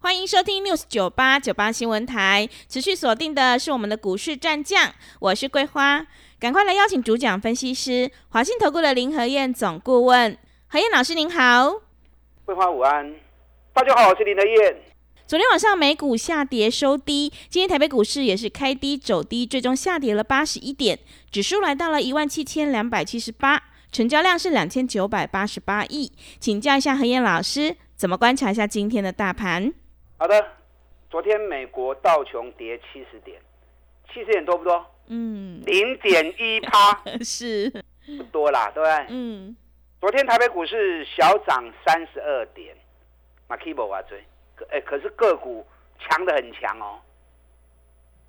欢迎收听 News 九八九八新闻台，持续锁定的是我们的股市战将，我是桂花，赶快来邀请主讲分析师华信投顾的林和燕总顾问，何燕老师您好，桂花午安，大家好，我是林和燕。昨天晚上美股下跌收低，今天台北股市也是开低走低，最终下跌了八十一点，指数来到了一万七千两百七十八，成交量是两千九百八十八亿，请教一下何燕老师，怎么观察一下今天的大盘？好的，昨天美国道琼跌七十点，七十点多不多？嗯，零点一趴 是不多啦，对不对？嗯。昨天台北股市小涨三十二点，马 k e b o 啊追，哎，可是个股强的很强哦，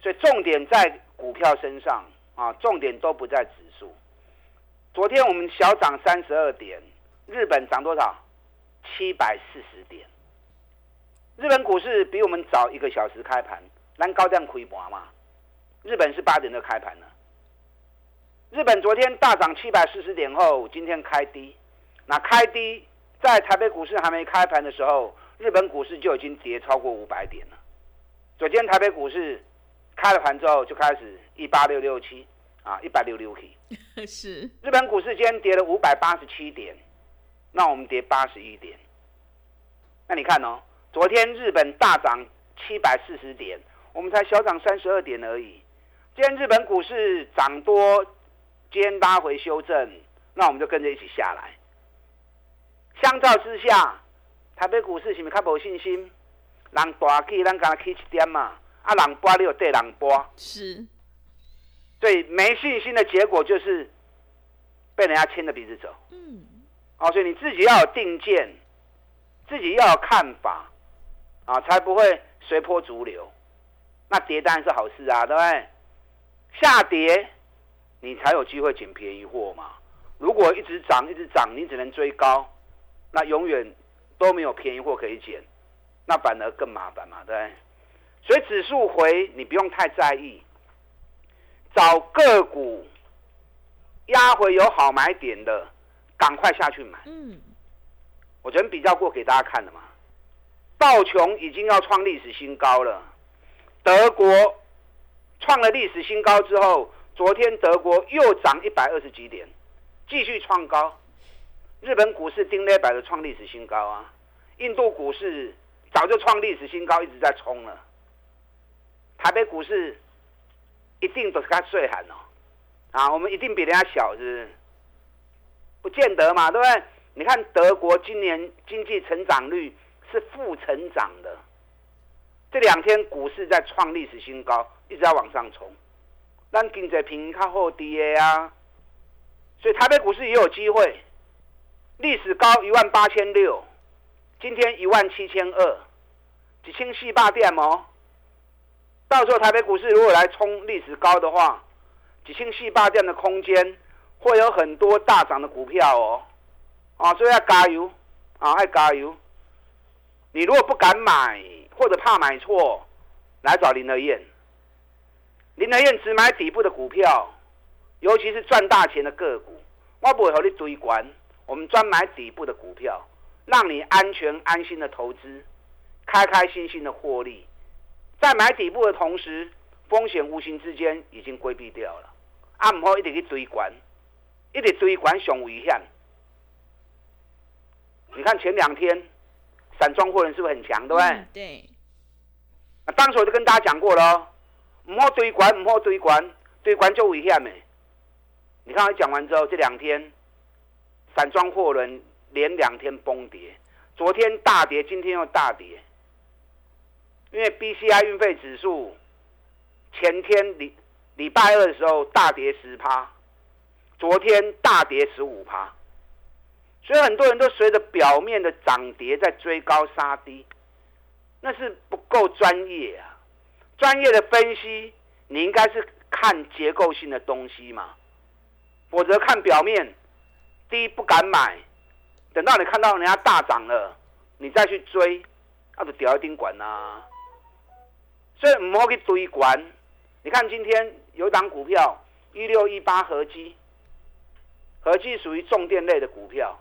所以重点在股票身上啊，重点都不在指数。昨天我们小涨三十二点，日本涨多少？七百四十点。日本股市比我们早一个小时开盘，咱高量亏盘嘛。日本是八点就开盘了。日本昨天大涨七百四十点后，今天开低。那开低，在台北股市还没开盘的时候，日本股市就已经跌超过五百点了。昨天台北股市开了盘之后，就开始一八六六七啊，一百六六七。是。日本股市今天跌了五百八十七点，那我们跌八十一点。那你看哦。昨天日本大涨七百四十点，我们才小涨三十二点而已。今天日本股市涨多，今天拉回修正，那我们就跟着一起下来。相较之下，台北股市是不是较无信心？人大起，咱敢起一点嘛，啊，人波你有对人波，是。对，没信心的结果就是被人家牵着鼻子走。嗯。哦，所以你自己要有定见，自己要有看法。啊，才不会随波逐流。那跌当然是好事啊，对不对？下跌你才有机会捡便宜货嘛。如果一直涨，一直涨，你只能追高，那永远都没有便宜货可以捡，那反而更麻烦嘛，对不对？所以指数回你不用太在意，找个股压回有好买点的，赶快下去买。嗯，我昨天比较过给大家看的嘛。道琼已经要创历史新高了，德国创了历史新高之后，昨天德国又涨一百二十几点，继续创高。日本股市丁磊百的创历史新高啊，印度股市早就创历史新高，一直在冲了。台北股市一定都是他最狠哦，啊，我们一定比人家小，是不是？不见得嘛，对不对？你看德国今年经济成长率。是负成长的，这两天股市在创历史新高，一直在往上冲。但经济平靠后跌啊，所以台北股市也有机会，历史高一万八千六，今天一万七千二，几千细霸店哦。到时候台北股市如果来冲历史高的话，几千细霸店的空间会有很多大涨的股票哦。啊，所以要加油啊，要加油。你如果不敢买，或者怕买错，来找林德燕。林德燕只买底部的股票，尤其是赚大钱的个股。我不会和你堆关，我们专买底部的股票，让你安全安心的投资，开开心心的获利。在买底部的同时，风险无形之间已经规避掉了。啊，唔好一直去追关，一直追关上危险。你看前两天。散装货人是不是很强，对不对？对。那当时我就跟大家讲过了，唔好追管，唔好追管，追管就危险的。你看我讲完之后，这两天散装货人连两天崩跌，昨天大跌，今天又大跌。因为 B C I 运费指数前天礼礼拜二的时候大跌十趴，昨天大跌十五趴。所以很多人都随着表面的涨跌在追高杀低，那是不够专业啊！专业的分析，你应该是看结构性的东西嘛，否则看表面，第一不敢买，等到你看到人家大涨了，你再去追，那就掉一丁管呐。所以唔好去追管。你看今天有一档股票一六一八合基，合基属于重电类的股票，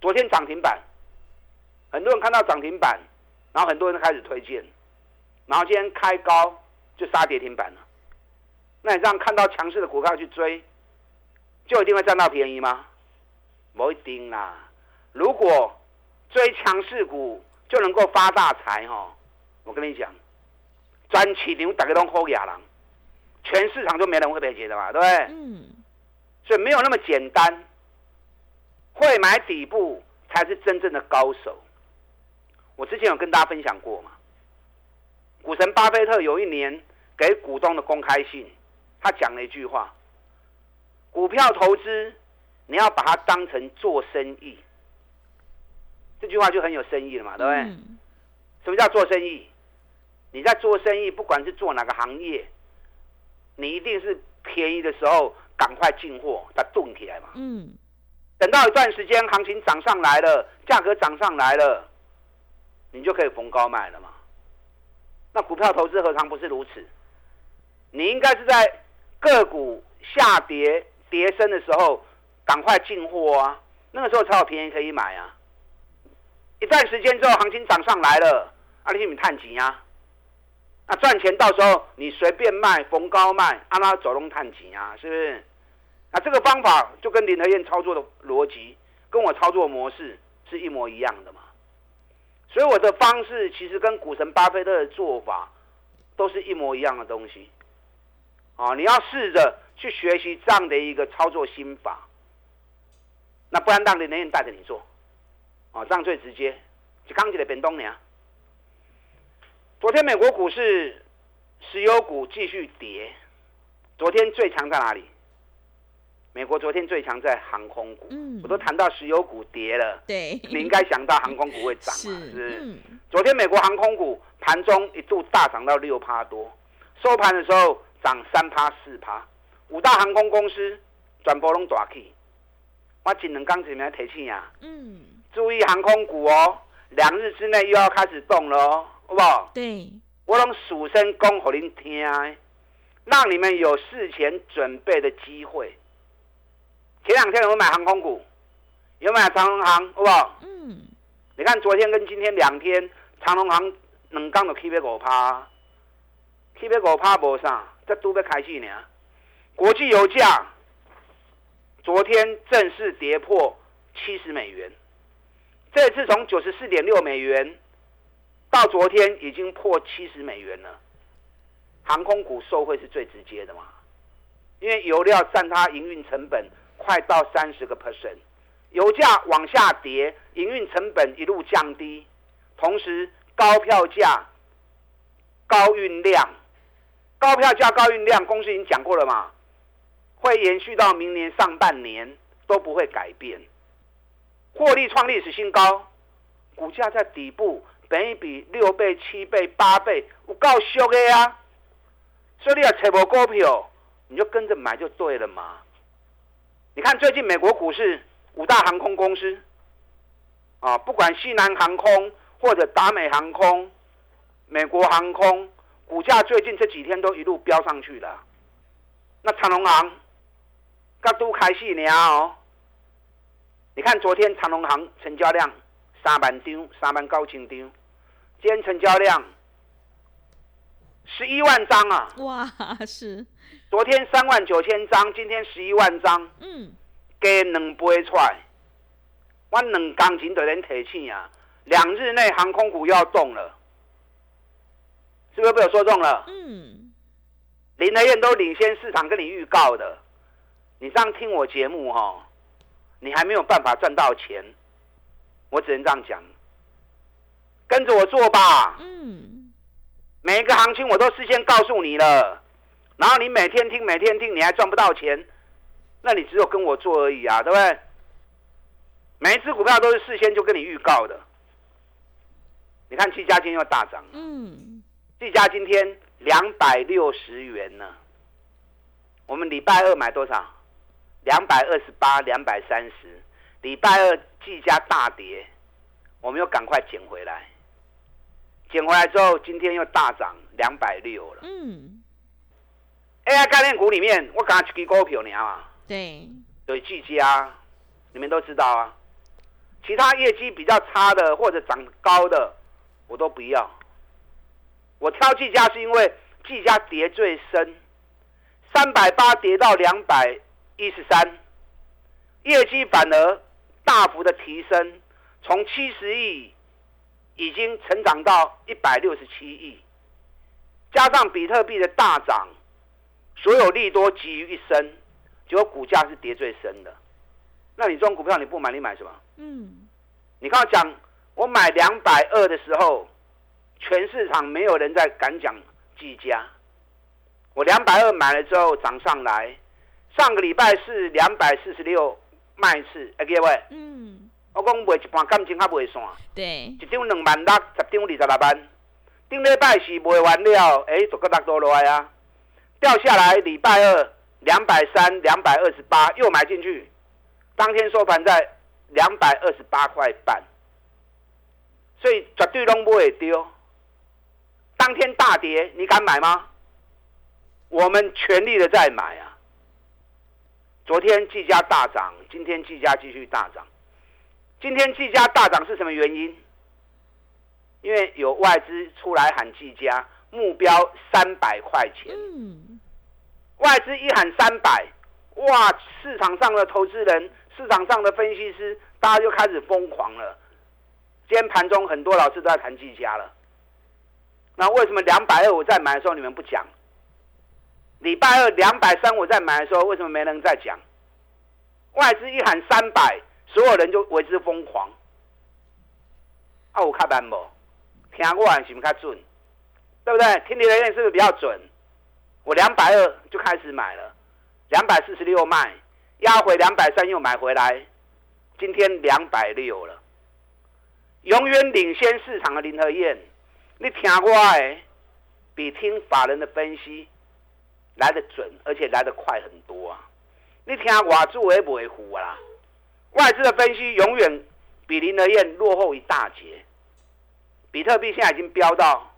昨天涨停板，很多人看到涨停板，然后很多人开始推荐，然后今天开高就杀跌停板了。那你这样看到强势的股票去追，就一定会占到便宜吗？不一定啦。如果追强势股就能够发大财哈，我跟你讲。专起牛大家都好亚郎，全市场就没人会赔钱的嘛，对不对？嗯。所以没有那么简单，会买底部才是真正的高手。我之前有跟大家分享过嘛，股神巴菲特有一年给股东的公开信，他讲了一句话：股票投资你要把它当成做生意。这句话就很有生意了嘛，对不对？什么叫做生意？你在做生意，不管是做哪个行业，你一定是便宜的时候赶快进货，它动起来嘛。嗯。等到一段时间行情涨上来了，价格涨上来了，你就可以逢高卖了嘛。那股票投资何尝不是如此？你应该是在个股下跌跌升的时候赶快进货啊，那个时候才有便宜可以买啊。一段时间之后行情涨上来了，阿里米探几啊？那赚钱到时候你随便卖，逢高卖，阿拉走龙探钱啊，是不是？那这个方法就跟林德燕操作的逻辑，跟我操作模式是一模一样的嘛。所以我的方式其实跟股神巴菲特的做法都是一模一样的东西。啊，你要试着去学习这样的一个操作心法，那不然让林德燕带着你做，啊，这样最直接，就刚起来变动呢。昨天美国股市石油股继续跌，昨天最强在哪里？美国昨天最强在航空股，我都谈到石油股跌了，对，你应该想到航空股会涨嘛？是。昨天美国航空股盘中一度大涨到六趴多，收盘的时候涨三趴四趴，五大航空公司转波拢大起，我只能刚前面提醒呀，嗯，注意航空股哦，两日之内又要开始动了哦。好不好？对，我用数声讲给您听，让你们有事前准备的机会。前两天有买航空股，有买长隆航，好不好？嗯。你看昨天跟今天两天，长龙航两港就起百五趴，起百五趴无啥，这都要开始呢。国际油价昨天正式跌破七十美元，这次从九十四点六美元。到昨天已经破七十美元了，航空股受惠是最直接的嘛？因为油料占它营运成本快到三十个 percent，油价往下跌，营运成本一路降低，同时高票价、高运量、高票价、高运量，公司已经讲过了嘛，会延续到明年上半年都不会改变，获利创历史新高，股价在底部。等于比六倍、七倍、八倍，我够俗的呀！所以你要找无股票，你就跟着买就对了嘛。你看最近美国股市五大航空公司啊，不管西南航空或者达美航空、美国航空，股价最近这几天都一路飙上去了。那长龙航，刚都开戏呢哦。你看昨天长龙航成交量。三万张，三万高清张，今天成交量十一万张啊！哇，是。昨天三万九千张，今天十一万张。嗯。加两倍出来，我两钢琴都能提醒啊！两日内航空股要动了，是不是被我说中了？嗯。林德燕都领先市场跟你预告的，你这样听我节目哈，你还没有办法赚到钱。我只能这样讲，跟着我做吧。嗯，每一个行情我都事先告诉你了，然后你每天听，每天听，你还赚不到钱，那你只有跟我做而已啊，对不对？每一只股票都是事先就跟你预告的。你看，季家今天又大涨。嗯，季家今天两百六十元呢，我们礼拜二买多少？两百二十八，两百三十。礼拜二季家大跌，我们又赶快捡回来。捡回来之后，今天又大涨两百六了。嗯。AI 概念股里面，我刚刚去股票，你知道吗？对。对，季家，你们都知道啊。其他业绩比较差的或者涨高的，我都不要。我挑季家是因为季家跌最深，三百八跌到两百一十三，业绩反而大幅的提升，从七十亿已经成长到一百六十七亿，加上比特币的大涨，所有利多集于一身，结果股价是跌最深的。那你这种股票你不买，你买什么？嗯，你看讲，我买两百二的时候，全市场没有人在敢讲几家。我两百二买了之后涨上来，上个礼拜是两百四十六卖一次，哎各位，嗯，我讲卖一半感情还卖算，对，一张两万六，十张二十六万，顶礼拜是卖完了，哎，就搁落多落来啊，掉下来，礼拜二两百三，两百二十八又买进去。当天收盘在两百二十八块半，所以绝对拢不会丢。当天大跌，你敢买吗？我们全力的在买啊！昨天季家大涨，今天季家继续大涨。今天季家大涨是什么原因？因为有外资出来喊季家目标三百块钱。外资一喊三百，哇！市场上的投资人。市场上的分析师，大家就开始疯狂了。今天盘中很多老师都在谈技嘉了。那为什么两百二我在买的时候你们不讲？礼拜二两百三我在买的时候，为什么没人在讲？外资一喊三百，所有人就为之疯狂。啊，我看盘不？听过还是不较准？对不对？听你的意是不是比较准？我两百二就开始买了，两百四十六卖。压回两百三又买回来，今天两百六了，永远领先市场的林和燕，你听我的，比听法人的分析来的准，而且来的快很多啊！你听我做也不会糊啊！外资的分析永远比林和燕落后一大截，比特币现在已经飙到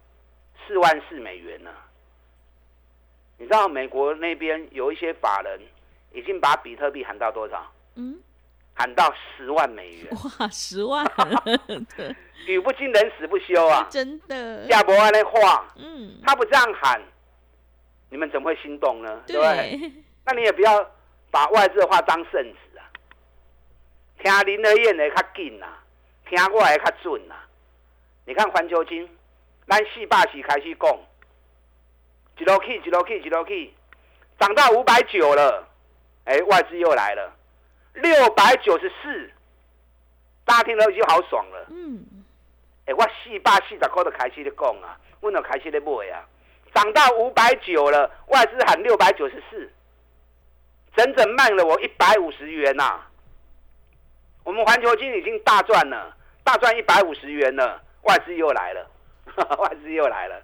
四万四美元了。你知道美国那边有一些法人？已经把比特币喊到多少？嗯，喊到十万美元。哇，十万！语不惊人死不休啊！真的。亚伯安的话，嗯，他不这样喊，你们怎么会心动呢？对不对？那你也不要把外资的话当圣旨啊。听林德燕的较紧呐，听我的较准呐。你看环球金，咱四百四开始讲，一路去，一路去，一路去，涨到五百九了。哎，外资又来了，六百九十四，大家听了已经好爽了。嗯，哎，我四百四十块都开始在讲啊，我都开始在买啊，涨到五百九了，外资喊六百九十四，整整卖了我一百五十元呐。我们环球金已经大赚了，大赚一百五十元了，外资又来了，外资又来了。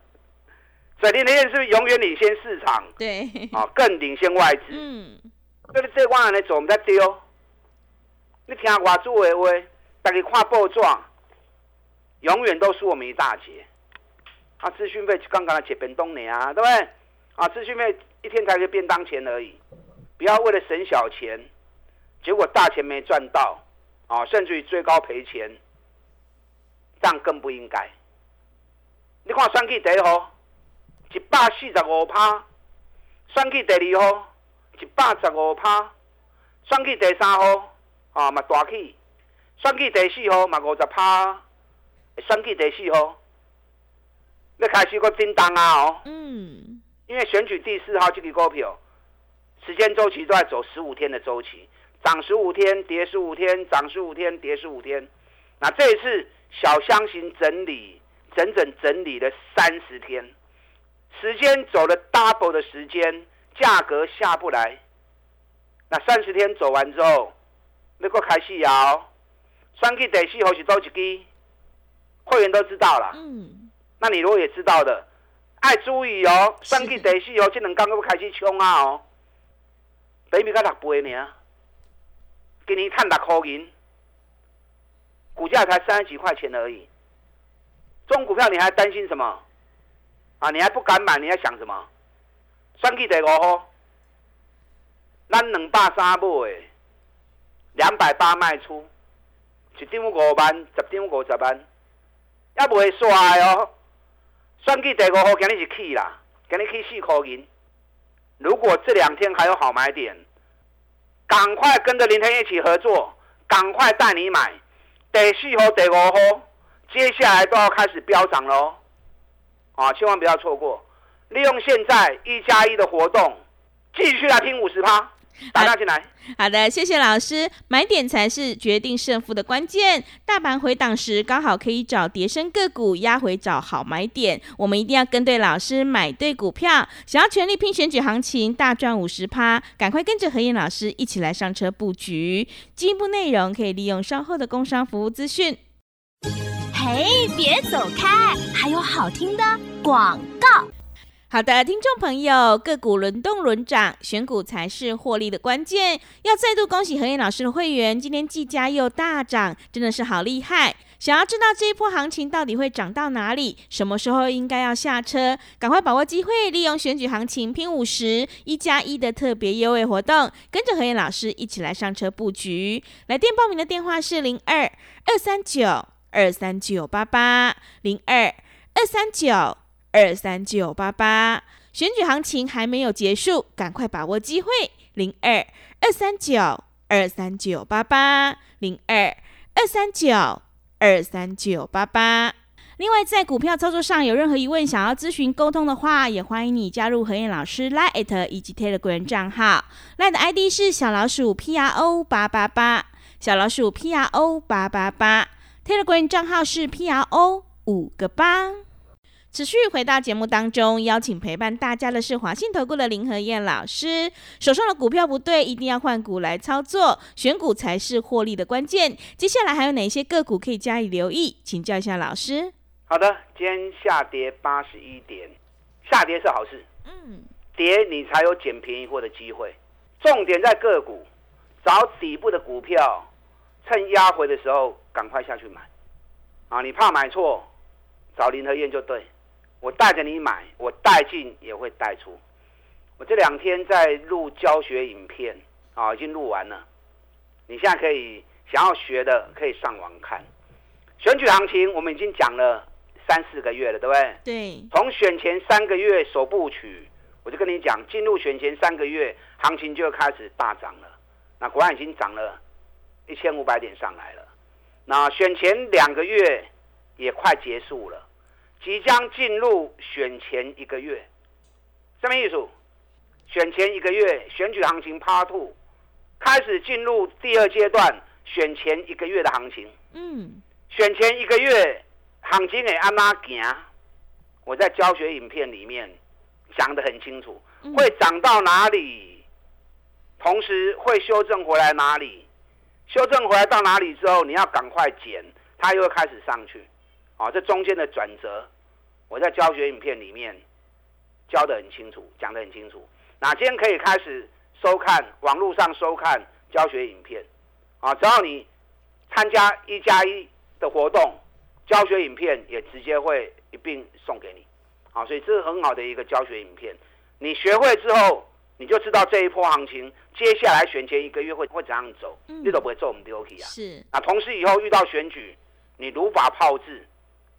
水利能源是不是永远领先市场？对，啊，更领先外资。嗯。你这我安尼做唔得丢，你听外资的话，大家看报状，永远都输我们一大截。啊，资讯费刚刚来解便当呢啊，对不对？啊，资讯费一天才个便当钱而已，不要为了省小钱，结果大钱没赚到，啊，甚至于追高赔钱，这样更不应该。你看选举第一号，一百四十五趴，选举第二号。一百十五趴，选举第三号啊嘛大起，选举第四号嘛五十趴，选举第四号要开始个震荡啊哦，嗯，因为选举第四号这个股票，时间周期都在走十五天的周期，涨十五天，跌十五天，涨十五天，跌十五天，那这一次小箱型整理，整整整理了三十天，时间走了 double 的时间。价格下不来，那三十天走完之后，那个开始摇，双 K 第四号是多一支，会员都知道了。嗯，那你如果也知道的，爱注意哦，双 K 第四号这两刚刚开始冲啊哦，比比才六倍呢，今年赚六块银，股价才三十几块钱而已。这种股票你还担心什么？啊，你还不敢买，你还想什么？算计第五号，咱两百三买，两百八卖出，一张五万，十张五十万，也袂衰哦。算计第五号，今日是起啦，今日起四块银。如果这两天还有好买点，赶快跟着林天一起合作，赶快带你买。第四号、第五号，接下来都要开始飙涨喽！啊，千万不要错过，利用现在一加一的活动，继续来听五十趴。打大进来，好的，谢谢老师。买点才是决定胜负的关键。大盘回档时，刚好可以找叠升个股，压回找好买点。我们一定要跟对老师，买对股票。想要全力拼选举行情，大赚五十趴，赶快跟着何燕老师一起来上车布局。进一步内容可以利用稍后的工商服务资讯。嘿，别走开，还有好听的广告。好的，听众朋友，个股轮动轮涨，选股才是获利的关键。要再度恭喜何燕老师的会员，今天既加又大涨，真的是好厉害。想要知道这一波行情到底会涨到哪里，什么时候应该要下车，赶快把握机会，利用选举行情拼五十一加一的特别优惠活动，跟着何燕老师一起来上车布局。来电报名的电话是零二二三九二三九八八零二二三九。二三九八八，选举行情还没有结束，赶快把握机会。零二二三九二三九八八，零二二三九二三九八八。另外，在股票操作上有任何疑问，想要咨询沟通的话，也欢迎你加入何燕老师 Line 以及 Telegram 账号。Line 的 ID 是小老鼠 P R O 八八八，小老鼠 P R O 八八八。Telegram 账号是 P R O 五个八。持续回到节目当中，邀请陪伴大家的是华信投顾的林和燕老师。手上的股票不对，一定要换股来操作，选股才是获利的关键。接下来还有哪些个股可以加以留意？请教一下老师。好的，今天下跌八十一点，下跌是好事。嗯，跌你才有捡便宜货的机会。重点在个股，找底部的股票，趁压回的时候赶快下去买。啊，你怕买错，找林和燕就对。我带着你买，我带进也会带出。我这两天在录教学影片啊，已经录完了。你现在可以想要学的，可以上网看。选举行情我们已经讲了三四个月了，对不对？对。从选前三个月首部曲，我就跟你讲，进入选前三个月，行情就开始大涨了。那果然已经涨了一千五百点上来了。那选前两个月也快结束了。即将进入选前一个月，什么意思？选前一个月选举行情 Part Two 开始进入第二阶段，选前一个月的行情。嗯，选前一个月行情会安哪行？我在教学影片里面讲得很清楚，会涨到哪里，同时会修正回来哪里，修正回来到哪里之后，你要赶快减，它又开始上去。啊，这中间的转折，我在教学影片里面教的很清楚，讲的很清楚。那今天可以开始收看网络上收看教学影片，啊，只要你参加一加一的活动，教学影片也直接会一并送给你，啊，所以这是很好的一个教学影片。你学会之后，你就知道这一波行情接下来选前一个月会会怎样走，你都不会做我们丢弃啊。是。啊同时以后遇到选举，你如法炮制。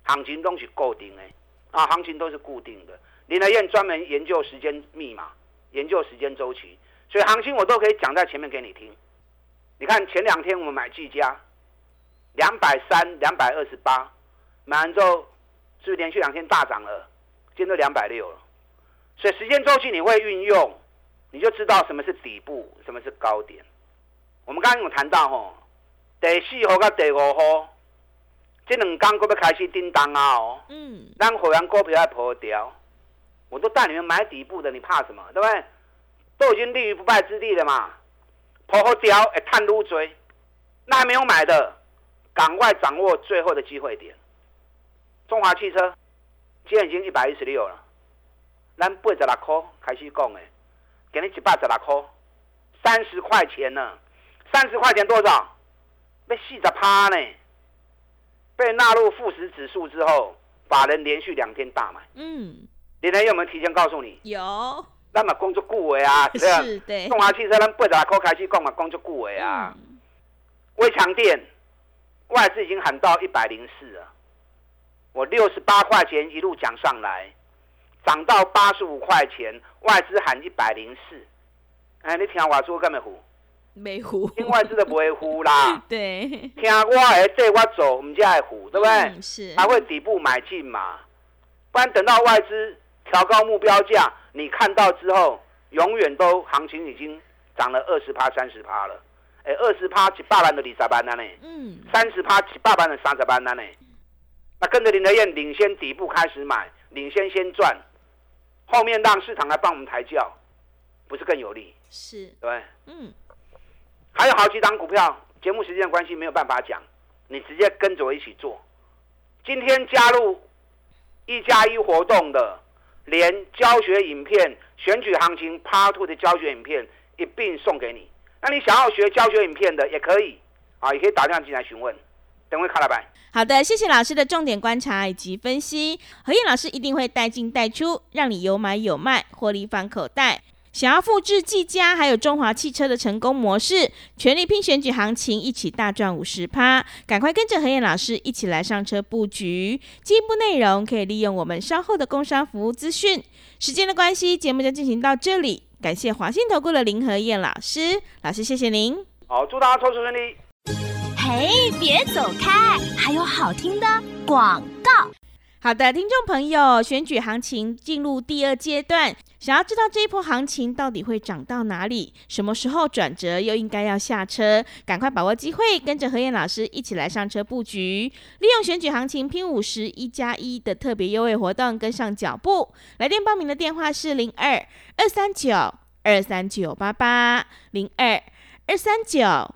行情都是固定的，啊，行情都是固定的。林德燕专门研究时间密码，研究时间周期，所以行情我都可以讲在前面给你听。你看前两天我们买技嘉，两百三、两百二十八，买完之后是不是连续两天大涨了？今天都两百六了。所以时间周期你会运用，你就知道什么是底部，什么是高点。我们刚刚有谈到吼，第四号跟第五号。这两天股要开始叮当啊！哦，嗯，咱会员股票要破掉，我都带你们买底部的，你怕什么？对不对？都已经立于不败之地了嘛，破好掉，哎，探路追，那还没有买的，赶快掌握最后的机会点。中华汽车今天已经一百一十六了，咱八十六块开始讲的，给你一百十六块，三十块钱呢，三十块钱多少？被细着趴呢？被纳入富时指数之后，法人连续两天大买。嗯，你能有没有提前告诉你？有。那么工作顾维啊，是对。中华汽车咱八十来块开始讲嘛，工作顾维啊。微强电外资已经喊到一百零四了，我六十八块钱一路讲上来，涨到八十五块钱，外资喊一百零四。哎，你听我说干没糊？没糊。听外资的不会糊啦。对。听我的对我走，我们就爱糊，对不对？是。还会底部买进嘛？不然等到外资调高目标价。你看到之后，永远都行情已经涨了二十趴、三十趴了。哎，二十趴几百万的二十班呢？嗯，三十趴几百万的三十班呢？那跟着林德燕领先底部开始买，领先先赚，后面让市场来帮我们抬轿，不是更有利？是，对，嗯。还有好几档股票，节目时间的关系没有办法讲，你直接跟着我一起做。今天加入一加一活动的。连教学影片、选举行情 Part Two 的教学影片一并送给你。那你想要学教学影片的也可以啊，也可以打电话进来询问。等会卡老板。好的，谢谢老师的重点观察以及分析。何燕老师一定会带进带出，让你有买有卖，获利放口袋。想要复制技嘉还有中华汽车的成功模式，全力拼选举行情，一起大赚五十趴，赶快跟着何燕老师一起来上车布局。进一步内容可以利用我们稍后的工商服务资讯。时间的关系，节目就进行到这里。感谢华信投顾的林何燕老师，老师谢谢您。好，祝大家投资顺利。嘿，别走开，还有好听的广告。好的，听众朋友，选举行情进入第二阶段，想要知道这一波行情到底会涨到哪里，什么时候转折，又应该要下车，赶快把握机会，跟着何燕老师一起来上车布局，利用选举行情拼五十一加一的特别优惠活动，跟上脚步。来电报名的电话是零二二三九二三九八八零二二三九